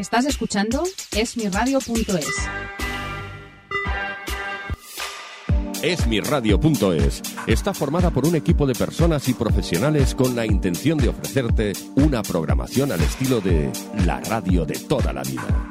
Estás escuchando esmiradio.es. Esmiradio.es está formada por un equipo de personas y profesionales con la intención de ofrecerte una programación al estilo de la radio de toda la vida.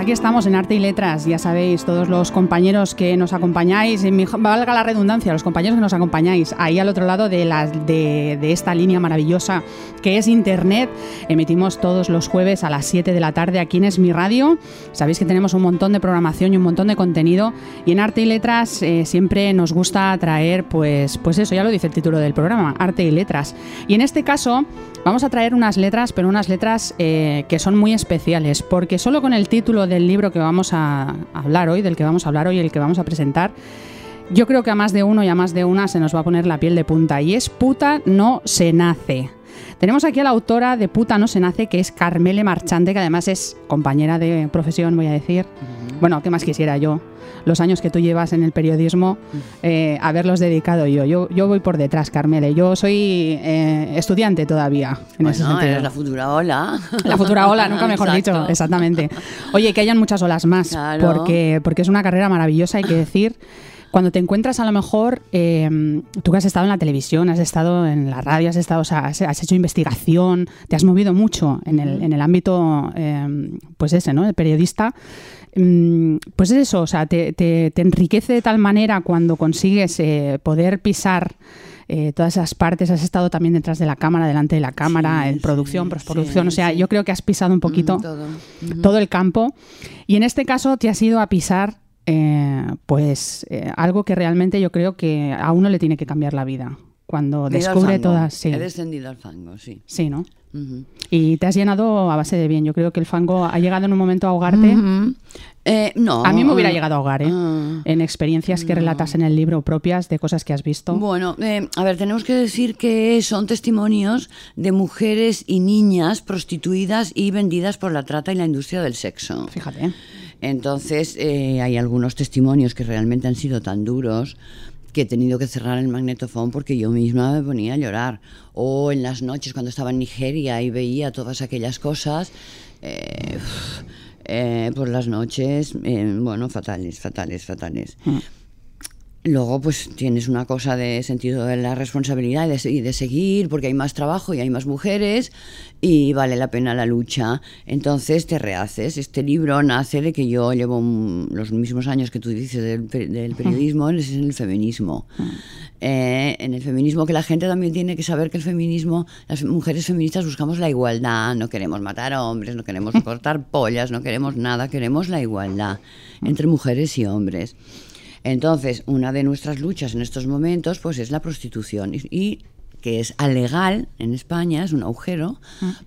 aquí estamos en Arte y Letras, ya sabéis, todos los compañeros que nos acompañáis, y valga la redundancia, los compañeros que nos acompañáis ahí al otro lado de, la, de, de, esta línea maravillosa que es Internet. Emitimos todos los jueves a las 7 de la tarde aquí en Es Mi Radio. Sabéis que tenemos un montón de programación y un montón de contenido y en Arte y Letras eh, siempre nos gusta traer, pues, pues eso, ya lo dice el título del programa, Arte y Letras. Y en este caso vamos a traer unas letras, pero unas letras eh, que son muy especiales, porque solo con el título del libro que vamos a hablar hoy, del que vamos a hablar hoy, el que vamos a presentar, yo creo que a más de uno y a más de una se nos va a poner la piel de punta y es puta no se nace. Tenemos aquí a la autora de Puta no se nace, que es Carmele Marchante, que además es compañera de profesión, voy a decir. Bueno, ¿qué más quisiera yo? Los años que tú llevas en el periodismo, eh, haberlos dedicado yo. yo. Yo voy por detrás, Carmele. Yo soy eh, estudiante todavía. En bueno, ese sentido. eres la futura ola. La futura ola, nunca mejor Exacto. dicho, exactamente. Oye, que hayan muchas olas más, Claro. porque, porque es una carrera maravillosa, hay que decir. Cuando te encuentras a lo mejor, eh, tú que has estado en la televisión, has estado en la radio, has estado, o sea, has, has hecho investigación, te has movido mucho en el, en el ámbito, eh, pues ese, ¿no? El periodista. Mm, Pues es eso, o sea, te, te- te enriquece de tal manera cuando consigues eh, poder pisar eh, todas esas partes. Has estado también detrás de la cámara, delante de la cámara, Sí, en producción, sí, postproducción. sí, o sea, yo creo que has pisado un poquito Mm, todo. todo el campo. Y en este caso te has ido a pisar, eh, pues, eh, algo que realmente yo creo que a uno le tiene que cambiar la vida. Cuando Me descubre todas. Sí, He descendido al fango, sí. sí, ¿no? Y te has llenado a base de bien. Yo creo que el fango ha llegado en un momento a ahogarte. Ujú. Eh, no. A mí me hubiera llegado a ahogar, ¿eh? ah. En experiencias que relatas en el libro propias de cosas que has visto. Bueno, eh, a ver, tenemos que decir que son testimonios de mujeres y niñas prostituidas y vendidas por la trata y la industria del sexo. Fíjate. Entonces, eh, hay algunos testimonios que realmente han sido tan duros que he tenido que cerrar el magnetofón porque yo misma me ponía a llorar. O en las noches cuando estaba en Nigeria y veía todas aquellas cosas, eh, eh, por las noches, eh, bueno, fatales, fatales, fatales. Luego, pues tienes una cosa de sentido de la responsabilidad y de, se- y de seguir, porque hay más trabajo y hay más mujeres y vale la pena la lucha. Entonces te rehaces. Este libro nace de que yo llevo los mismos años que tú dices del periodismo, es en el feminismo. Eh, en el feminismo que la gente también tiene que saber que el feminismo, las mujeres feministas buscamos la igualdad, no queremos matar a hombres, no queremos cortar pollas, no queremos nada, queremos la igualdad entre mujeres y hombres. Entonces, una de nuestras luchas en estos momentos pues es la prostitución. Y, y que es alegal en España, es un agujero,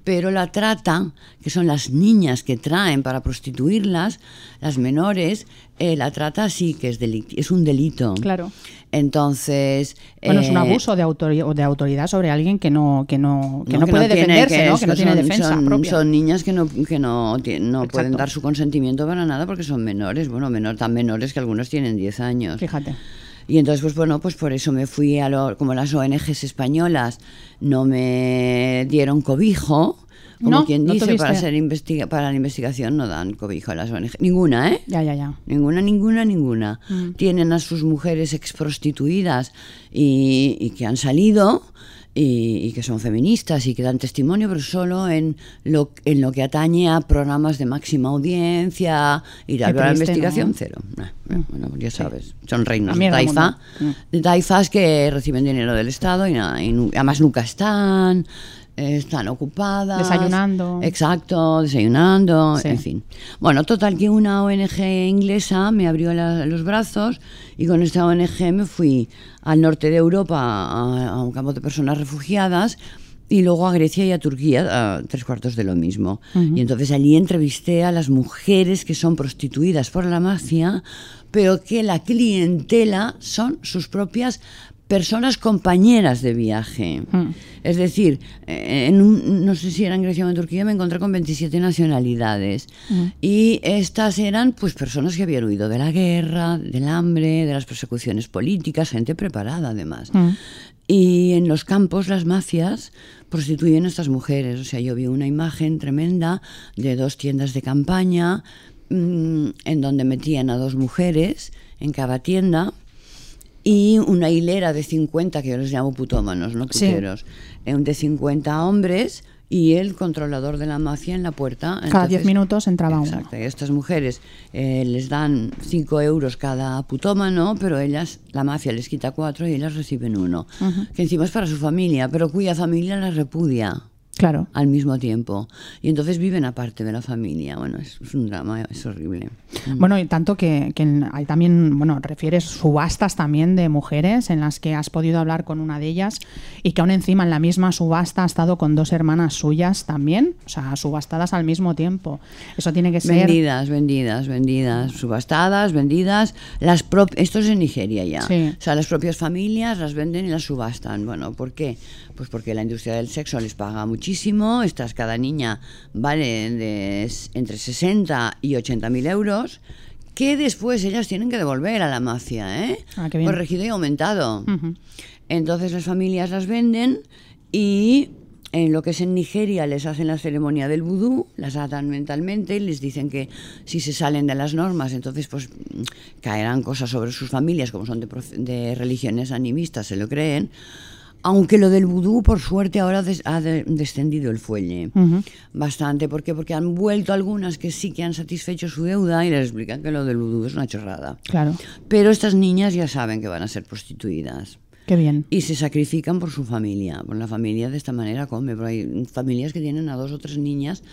pero la trata, que son las niñas que traen para prostituirlas, las menores, eh, la trata sí que es, es un delito. Claro. Entonces... Bueno, es un eh, abuso de, autori- de autoridad sobre alguien que no, que no, que no, que puede tiene- defenderse, ¿no? es- Que no tiene son- defensa son, propia. son niñas que no, que no, no pueden dar su consentimiento para nada porque son menores, bueno, menor, tan menores que algunos tienen 10 años. Fíjate. Y entonces, pues bueno, pues por eso me fui a lo, como las ONGs españolas no me dieron cobijo, como No, quien dice, para ser investiga para la investigación no dan cobijo a las ONG. Ninguna, ¿eh? Ya, ya, ya. Ninguna, ninguna, ninguna. Mm. Tienen a sus mujeres exprostituidas y, y que han salido y, que son feministas y que dan testimonio, pero solo en lo, en lo que atañe a programas de máxima audiencia y de la investigación cero. Mm. bueno, ya sabes, son reinos de taifa, mm. taifas que reciben dinero del Estado y, nada, y además nunca están están ocupadas. Desayunando. Exacto, desayunando, en fin. Bueno, total que una ONG inglesa me abrió los brazos y con esta ONG me fui al norte de Europa a, un campo de personas refugiadas y luego a Grecia y a Turquía, a tres cuartos de lo mismo. Y entonces allí entrevisté a las mujeres que son prostituidas por la mafia, pero que la clientela son sus propias personas compañeras de viaje. Hmm. Es decir, eh, no sé si era en Grecia o en Turquía, me encontré con 27 nacionalidades. Hmm. Y estas eran pues personas que habían huido de la guerra, del hambre, de las persecuciones políticas, gente preparada además. Hmm. Y en los campos las mafias prostituyen a estas mujeres. O sea, yo vi una imagen tremenda de dos tiendas de campaña mm, en donde metían a dos mujeres en cada tienda y una hilera de 50, que yo les llamo putómanos, no puteros, eh, de 50 hombres y el controlador de la mafia en la puerta. Cada 10 minutos entraba uno. Exacto, y estas mujeres eh, les dan 5 euros cada putómano, pero ellas, la mafia les quita 4 y ellas reciben uno, que encima es para su familia, pero cuya familia las repudia. Claro. Al mismo tiempo. Y entonces viven aparte de la familia. Bueno, es, un drama, es horrible. Mm. Bueno, y tanto que, hay también, bueno, refieres subastas también de mujeres en las que has podido hablar con una de ellas y que aún encima en la misma subasta ha estado con dos hermanas suyas también, o sea, subastadas al mismo tiempo. Eso tiene que ser. Vendidas, vendidas, vendidas, subastadas, vendidas. Las Esto es en Nigeria ya. O sea, las propias familias las venden y las subastan. Bueno, ¿por qué? Pues porque la industria del sexo les paga muchísimo. Estas, cada niña vale de entre 60 y 80 mil euros que después ellas tienen que devolver a la mafia, ¿eh? Ah, Corregido y aumentado. Entonces las familias las venden y en lo que es en Nigeria les hacen la ceremonia del vudú, las atan mentalmente, les dicen que si se salen de las normas, entonces pues caerán cosas sobre sus familias, como son de, de religiones animistas, se lo creen. Aunque lo del vudú, por suerte, ahora ha descendido el fuelle bastante. ¿Por qué? Porque han vuelto algunas que sí que han satisfecho su deuda y les explican que lo del vudú es una chorrada. Claro. Pero estas niñas ya saben que van a ser prostituidas. Qué bien. Y se sacrifican por su familia. Por la familia de esta manera come. Pero hay familias que tienen a dos o tres niñas,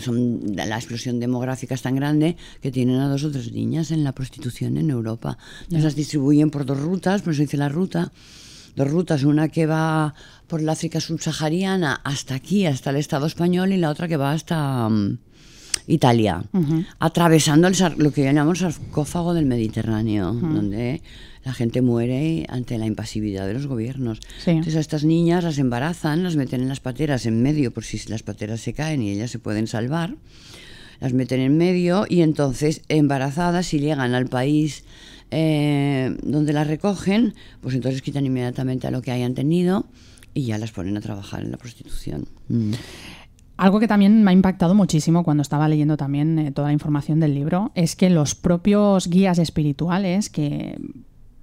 son, la explosión demográfica es tan grande que tienen a dos o tres niñas en la prostitución en Europa. Las distribuyen por dos rutas, por eso dice la ruta dos rutas, una que va por la África subsahariana hasta aquí, hasta el Estado español, y la otra que va hasta mm, Italia, atravesando lo que llamamos el sarcófago del Mediterráneo, donde la gente muere ante la impasividad de los gobiernos. Entonces a estas niñas las embarazan, las meten en las pateras en medio por si las pateras se caen y ellas se pueden salvar. Las meten en medio y entonces embarazadas si llegan al país eh, donde las recogen, pues entonces quitan inmediatamente a lo que hayan tenido y ya las ponen a trabajar en la prostitución. Mm. Algo que también me ha impactado muchísimo cuando estaba leyendo también eh, toda la información del libro es que los propios guías espirituales que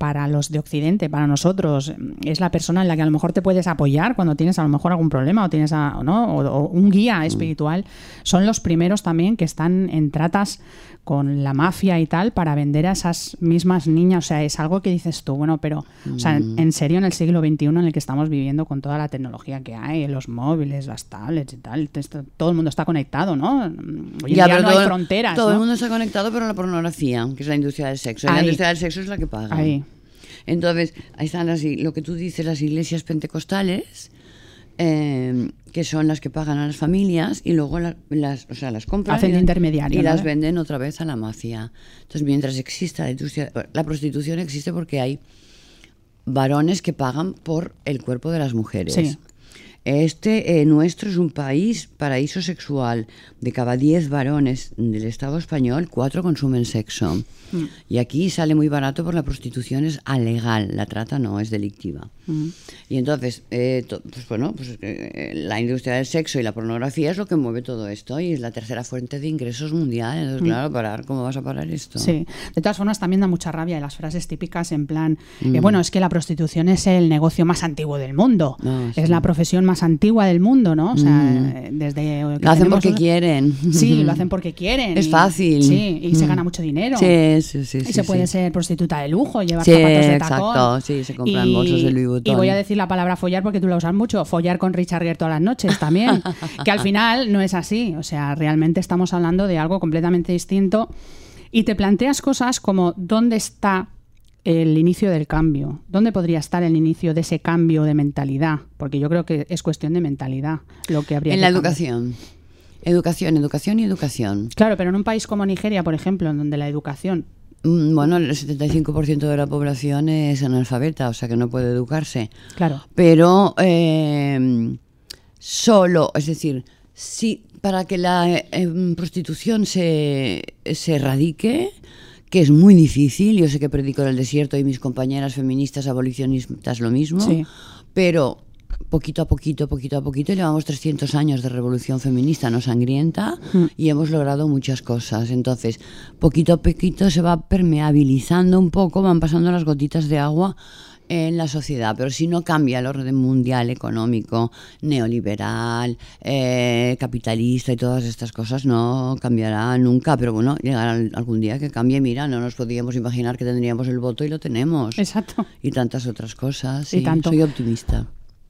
para los de Occidente, para nosotros, es la persona en la que a lo mejor te puedes apoyar cuando tienes a lo mejor algún problema o tienes ¿no? o, un guía mm. espiritual, son los primeros también que están en tratas con la mafia y tal para vender a esas mismas niñas. O sea, es algo que dices tú, bueno, pero, o sea, mm. en serio, en el siglo XXI en el que estamos viviendo con toda la tecnología que hay, los móviles, las tablets y tal, todo el mundo está conectado, ¿no? Hoy en día no hay fronteras. Todo el mundo está conectado, pero la pornografía, que es la industria del sexo. la industria del sexo es la que paga. Ahí. Entonces, ahí están las, lo que tú dices, las iglesias pentecostales, eh, que son las que pagan a las familias y luego las, o sea, las compran Hacen intermediario, y las venden otra vez a la mafia. Entonces, mientras exista la industria, la prostitución existe porque hay varones que pagan por el cuerpo de las mujeres. Este eh, nuestro es un país paraíso sexual. De cada 10 varones del Estado español, 4 consumen sexo. Mm. Y aquí sale muy barato por la prostitución es alegal, la trata no es delictiva. Mm. Y entonces, eh, pues bueno, pues eh, la industria del sexo y la pornografía es lo que mueve todo esto y es la tercera fuente de ingresos mundial. Entonces, claro, parar, ¿cómo vas a parar esto? Mm. Sí, de todas formas también da mucha rabia las frases típicas en plan, eh, bueno, es que la prostitución es el negocio más antiguo del mundo, Ah, es sí. la profesión más antigua del mundo, ¿no? O sea, eh, desde que Lo hacen porque quieren. Sí, lo hacen porque quieren. Es y- fácil. Sí, y se Mm. gana mucho dinero. Sí, sí, sí. Y sí, se puede sí. ser prostituta de lujo, llevar zapatos de exacto, tacón. sí, se compran bolsos de Louis Vuitton. Y voy a decir la palabra follar porque tú la usas mucho. Follar con Richard Gere todas las noches también. que al final no es así. O sea, realmente estamos hablando de algo completamente distinto. Y te planteas cosas como ¿dónde está el inicio del cambio? ¿Dónde podría estar el inicio de ese cambio de mentalidad? Porque yo creo que es cuestión de mentalidad lo que habría En que la cambiar. educación. Educación, educación y educación. Claro, pero en un país como Nigeria, por ejemplo, en donde la educación Mm, Bueno, el 75% de la población es analfabeta, o sea que no puede educarse. Claro. Pero eh, solo, es decir, si para que la eh, em, prostitución se, se erradique, que es muy difícil, yo sé que predico en el desierto y mis compañeras feministas abolicionistas lo mismo, Sí. pero poquito a poquito, poquito a poquito, llevamos 300 años de revolución feminista no sangrienta Mm. y hemos logrado muchas cosas. Entonces, poquito a poquito se va permeabilizando un poco, van pasando las gotitas de agua en la sociedad, pero si no cambia el orden mundial económico, neoliberal, eh, capitalista y todas estas cosas, no cambiará nunca, pero bueno, llegará al- algún día que cambie, mira, no nos podíamos imaginar que tendríamos el voto y lo tenemos. Exacto. Y tantas otras cosas, Y sí, tanto. soy optimista.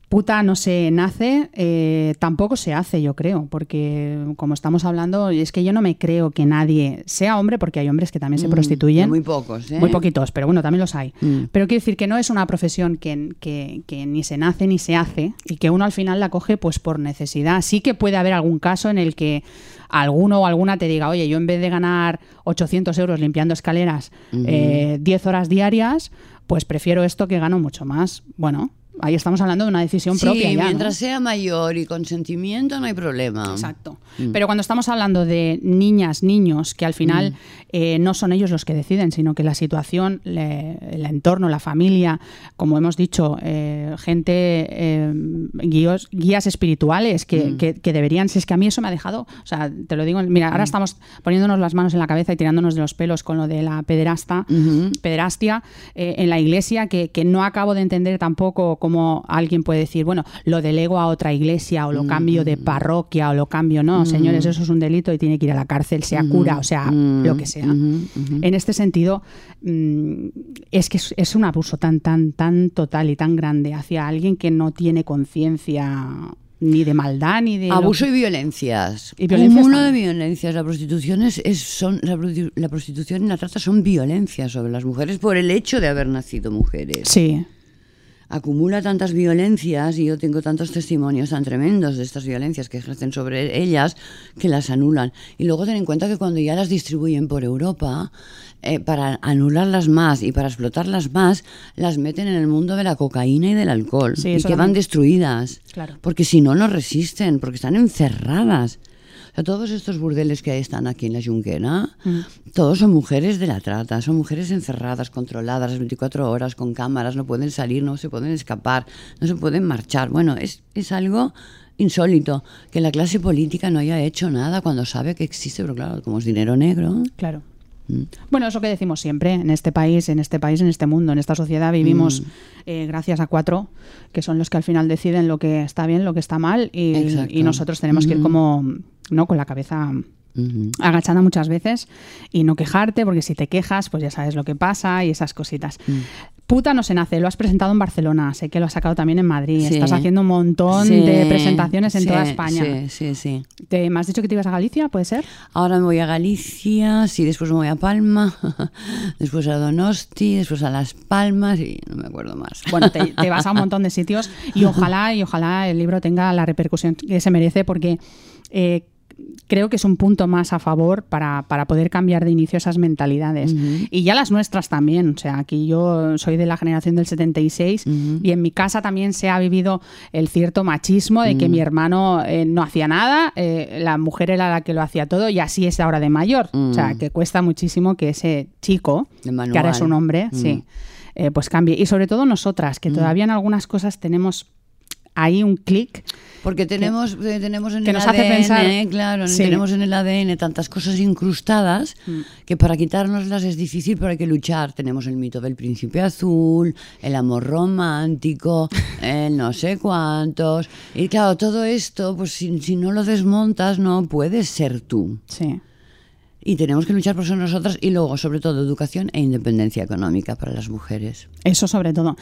Puta no se nace, eh, tampoco se hace, yo creo, porque como estamos hablando, es que yo no me creo que nadie, sea hombre, porque hay hombres que también se Mm, prostituyen. Muy pocos, ¿eh? Muy poquitos, pero bueno, también los hay. Mm. Pero quiero decir que no es una profesión que, que- que ni se nace ni se hace y que uno al final la coge pues por necesidad. Sí que puede haber algún caso en el que alguno o alguna te diga, oye, yo en vez de ganar 800 euros limpiando escaleras eh, 10 horas diarias, pues prefiero esto que gano mucho más. Bueno, ahí estamos hablando de una decisión Sí, propia ya, ¿no? mientras sea mayor y consentimiento no hay problema. Exacto. Mm. Pero cuando estamos hablando de niñas, niños, que al final Mm. eh, no son ellos los que deciden, sino que la situación, le- el entorno, la familia, como hemos dicho, eh, gente, eh, guíos- guías espirituales que, Mm. que- que deberían, si es que a mí eso me ha dejado, o sea, te lo digo, mira, ahora estamos poniéndonos las manos en la cabeza y tirándonos de los pelos con lo de la pederasta, pederastia eh, en la iglesia, que, que no acabo de entender tampoco cómo alguien puede decir, bueno, lo delego a otra iglesia o lo cambio Mm. de parroquia o lo cambio, no, señores, eso es un delito y tiene que ir a la cárcel, sea cura, o sea, Mm. lo que sea. Ujú, ujú. En este sentido, mm, es que es, es un abuso tan, tan, tan total y tan grande hacia alguien que no tiene conciencia ni de maldad ni de... Abuso y violencias. Y violencias Un mundo de violencias. La prostitución es, es- son la, la prostitución y la trata son violencias sobre las mujeres por el hecho de haber nacido mujeres. Sí, acumula tantas violencias y yo tengo tantos testimonios tan tremendos de estas violencias que ejercen sobre ellas que las anulan. Y luego ten en cuenta que cuando ya las distribuyen por Europa, eh, para anularlas más y para explotarlas más, las meten en el mundo de la cocaína y del alcohol Sí, y quedan destruidas. Claro. Porque si no, no resisten, porque están encerradas. Sea, todos estos burdeles que están aquí en la Junquera, todos son mujeres de la trata, son mujeres encerradas, controladas las 24 horas, con cámaras, no pueden salir, no se pueden escapar, no se pueden marchar. Bueno, es, es algo insólito que la clase política no haya hecho nada cuando sabe que existe, pero claro, como es dinero negro. claro. Mm. Bueno, eso que decimos siempre, en este país, en este país, en este mundo, en esta sociedad vivimos Mm. eh, gracias a cuatro, que son los que al final deciden lo que está bien, lo que está mal, y, nosotros tenemos que ir Ujú. como, ¿no? Con la cabeza Ujú. agachada muchas veces y no quejarte, porque si te quejas, pues ya sabes lo que pasa y esas cositas. Mm. Puta no se nace, lo has presentado en Barcelona, sé que lo has sacado también en Madrid, Sí. estás haciendo un montón Sí, de presentaciones en sí, toda España. Sí, sí, sí. ¿Te, ¿Me has dicho que te ibas a Galicia, puede ser? Ahora me voy a Galicia, sí, después me voy a Palma, después a Donosti, después a Las Palmas y no me acuerdo más. Bueno, te, te vas a un montón de sitios y ojalá y ojalá el libro tenga la repercusión que se merece porque eh, creo que es un punto más a favor para, para poder cambiar de inicio esas mentalidades. Y ya las nuestras también. O sea, aquí yo soy de la generación del 76 y en mi casa también se ha vivido el cierto machismo de que mi hermano eh, no hacía nada, eh, la mujer era la que lo hacía todo y así es ahora de mayor. O sea, que cuesta muchísimo que ese chico, que ahora es un hombre, sí, eh, pues cambie. Y sobre todo nosotras, que todavía en algunas cosas tenemos ahí un clic. Porque tenemos, eh, tenemos en que el nos ADN, hace pensar- claro, Sí. tenemos en el ADN tantas cosas incrustadas que para quitárnoslas es difícil, pero hay que luchar. Tenemos el mito del príncipe azul, el amor romántico, el no sé cuántos. Y claro, todo esto, pues si, si no lo desmontas, no puedes ser tú. Sí. Y tenemos que luchar por eso nosotras y luego, sobre todo, educación e independencia económica para las mujeres. Eso sobre todo.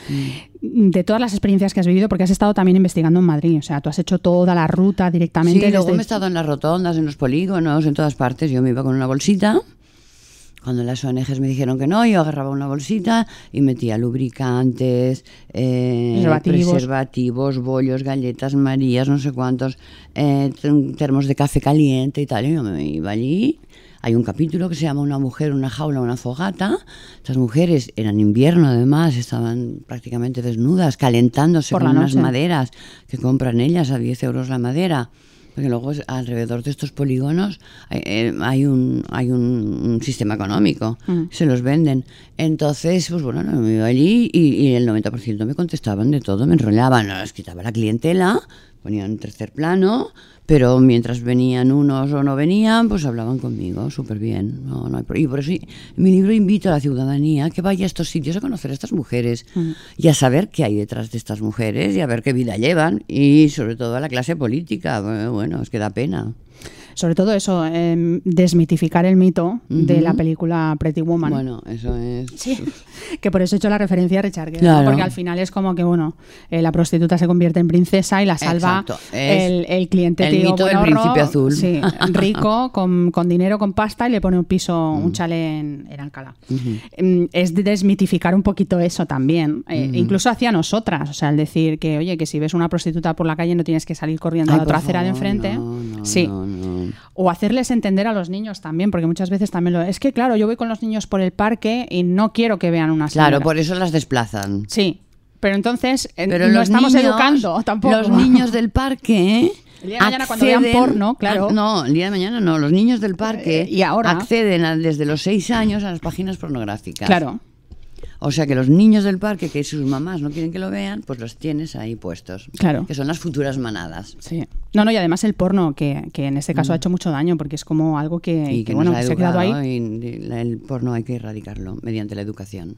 Mm. De todas las experiencias que has vivido, porque has estado también investigando en Madrid, o sea, tú has hecho toda la ruta directamente. Sí, luego desde- me he estado en las rotondas, en los polígonos, en todas partes. Yo me iba con una bolsita. Cuando las ONGs me dijeron que no, yo agarraba una bolsita y metía lubricantes, eh, Preservativos. preservativos, bollos, galletas marías, no sé cuántos, eh, ter- termos de café caliente y tal. Y yo me iba allí. Hay un capítulo que se llama Una mujer, una jaula, una fogata. Estas mujeres eran invierno además, estaban prácticamente desnudas, calentándose Por con la unas maderas que compran ellas a 10 euros la madera. Porque luego alrededor de estos polígonos hay, eh, hay un, hay un, un sistema económico, Mm. se los venden. Entonces, pues bueno, no, me iba allí y, y el 90% me contestaban de todo, me enrollaban, les quitaba la clientela, ponían en tercer plano, pero mientras venían unos o no venían, pues hablaban conmigo súper bien. No, no hay y por eso mi libro invito a la ciudadanía que vaya a estos sitios a conocer a estas mujeres y a saber qué hay detrás de estas mujeres y a ver qué vida llevan y sobre todo a la clase política. Bueno, bueno, es que da pena. Sobre todo eso, em, desmitificar el mito de la película Pretty Woman. Bueno, eso es... Sí, que por eso he hecho la referencia a Richard Gere. Claro. porque al final es como que, bueno, eh, la prostituta se convierte en princesa y la salva el, el cliente el tío mito del príncipe azul. Sí, rico, con, con dinero, con pasta y le pone un piso, un chalet en, en Alcalá. Em, Es de desmitificar un poquito eso también, eh, incluso hacia nosotras, o sea, el decir que, oye, que si ves una prostituta por la calle no tienes que salir corriendo Ay, a la acera de enfrente. no, no, sí. no. O hacerles entender a los niños también, porque muchas veces también lo es que claro, yo voy con los niños por el parque y no quiero que vean una Claro, señora. por eso las desplazan. Sí, pero entonces eh, Pero no estamos niños- educando tampoco. Los niños del parque. El día de mañana cuando vean porno, claro. no, el día de mañana no. Los niños del parque Eh, y ahora. acceden a- desde los seis años a las páginas pornográficas. Claro. O sea que los niños del parque, que sus mamás no quieren que lo vean, pues los tienes ahí puestos. Claro. Que son las futuras manadas. Sí. No, no, y además el porno, que, que en este caso ha hecho mucho daño, porque es como algo que, Y que, que bueno, ha se ha quedado ahí. y la- el porno hay que erradicarlo mediante la educación.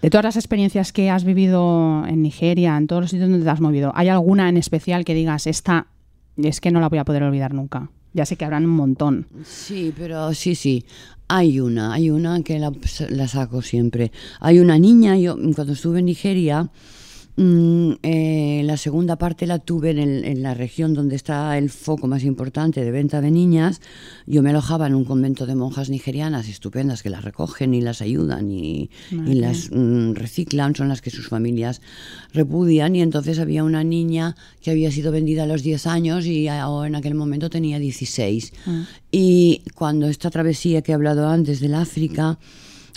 De todas las experiencias que has vivido en Nigeria, en todos los sitios donde te has movido, ¿hay alguna en especial que digas, esta es que no la voy a poder olvidar nunca? Ya sé que habrán un montón. Sí, pero sí, sí. Hay una, hay una que la, la saco siempre. Hay una niña, yo cuando estuve en Nigeria, mm, eh, la segunda parte la tuve en, el- en la región donde está el foco más importante de venta de niñas. Yo me alojaba en un convento de monjas nigerianas estupendas que las recogen y las ayudan y, y las mm, reciclan, son las que sus familias repudian. Y entonces había una niña que había sido vendida a los 10 años y a- en aquel momento tenía 16. Y cuando esta travesía que he hablado antes del África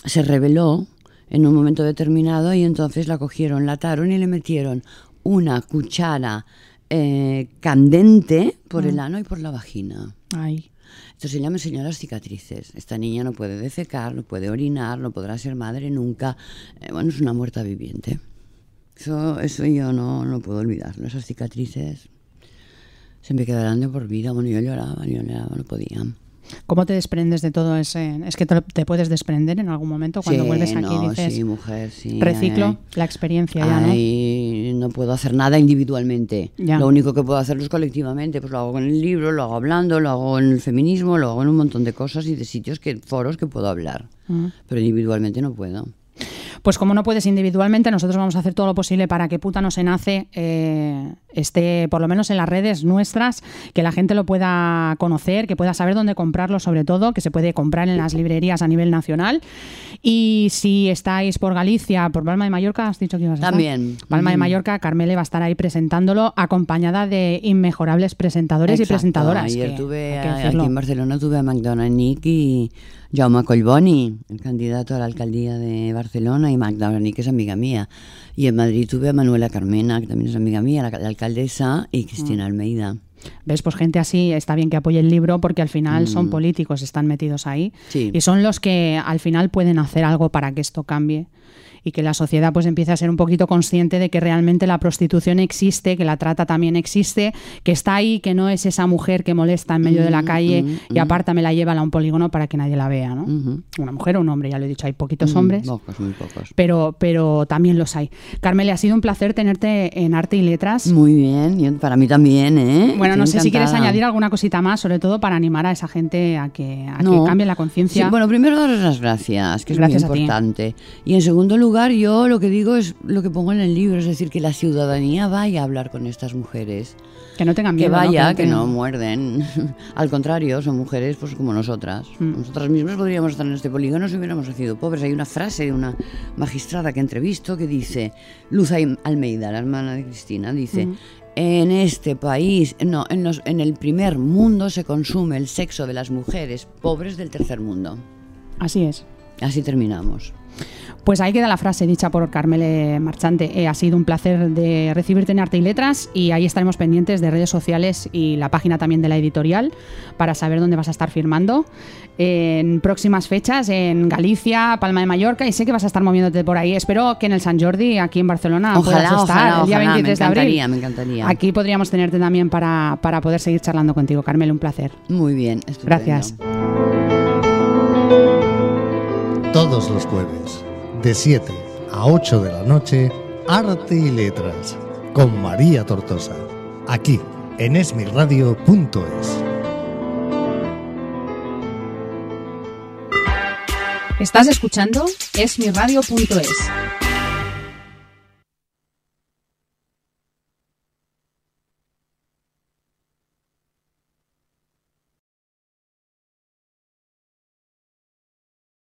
se reveló en un momento determinado y entonces la cogieron, la ataron y le metieron una cuchara eh, candente por el ano y por la vagina. Ay. Entonces ella me enseñó las cicatrices. Esta niña no puede defecar, no puede orinar, no podrá ser madre nunca. Eh, bueno, es una muerta viviente. Eso, eso yo no, no puedo olvidarlo. Esas cicatrices se me quedarán de por vida. Bueno, yo lloraba, yo lloraba, no podía. ¿Cómo te desprendes de todo ese...? Es que te, te puedes desprender en algún momento cuando Sí, vuelves aquí no, y dices, sí, mujer, sí. reciclo ay, la experiencia ya, ¿no? ay, no puedo hacer nada individualmente. Ya. Lo único que puedo hacerlo es colectivamente. Pues lo hago con el libro, lo hago hablando, lo hago en el feminismo, lo hago en un montón de cosas y de sitios, que foros que puedo hablar. Mm. Pero individualmente no puedo. Pues como no puedes individualmente, nosotros vamos a hacer todo lo posible para que Puta no se nace eh, esté por lo menos en las redes nuestras, que la gente lo pueda conocer, que pueda saber dónde comprarlo sobre todo, que se puede comprar en las librerías a nivel nacional. Y si estáis por Galicia, por Palma de Mallorca, has dicho que ibas a estar? También. Palma de Mm. Mallorca, Carmele va a estar ahí presentándolo, acompañada de inmejorables presentadores y presentadoras. Ayer que tuve, a- aquí en Barcelona tuve a Magdalena Nick y Jaume Collboni, el candidato a la alcaldía de Barcelona, y Magdalena Nick es amiga mía. Y en Madrid tuve a Manuela Carmena, que también es amiga mía, la, la alcaldesa, y Cristina Mm. Almeida. ¿Ves? Pues gente así está bien que apoye el libro porque al final son políticos, están metidos ahí Mm. Sí. y son los que al final pueden hacer algo para que esto cambie y que la sociedad pues empiece a ser un poquito consciente de que realmente la prostitución existe, que la trata también existe, que está ahí, que no es esa mujer que molesta en medio de la Mm, calle mm, y mm. aparte me la lleva a un polígono para que nadie la vea, ¿no? Una mujer o un hombre, ya lo he dicho, hay poquitos hombres. Pocos, muy pocos. Pero, pero también los hay. Carmele, ha sido un placer tenerte en Arte y Letras. Muy bien, para mí también, ¿eh? Bueno, no sé si quieres añadir alguna cosita más, sobre todo para animar a esa gente a que, a No. que cambie la conciencia. Sí, bueno, primero daros las gracias, que es Gracias muy importante. Y en segundo lugar, yo lo que digo es lo que pongo en el libro, es decir, que la ciudadanía vaya a hablar con estas mujeres. que no tengan Que miedo. ¿no? vaya, que tengan- no muerden. Al contrario, son mujeres pues como nosotras. Mm. Nosotras mismas podríamos estar en este polígono si hubiéramos sido pobres. Hay una frase de una magistrada que entrevisto que dice, Luz Almeida, la hermana de Cristina, dice, Mm. en este país, no, en, los- en el primer mundo se consume el sexo de las mujeres pobres del tercer mundo. Así es. Así terminamos. Pues ahí queda la frase dicha por Carmele Marchante. Eh, ha sido un placer de recibirte en Arte y Letras y ahí estaremos pendientes de redes sociales y la página también de la editorial para saber dónde vas a estar firmando en próximas fechas en Galicia, Palma de Mallorca y sé que vas a estar moviéndote por ahí. Espero que en el San Jordi, aquí en Barcelona, puedas Ojalá, estar ojalá, el día ojalá, 23 me de abril. encantaría, me encantaría. Aquí podríamos tenerte también para, para poder seguir charlando contigo, Carmele. Un placer. Muy bien, estupendo. Gracias. Todos los jueves, de 7 a 8 de la noche, Arte y Letras, con María Tortosa, aquí en esmirradio.es. Estás escuchando esmiradio.es.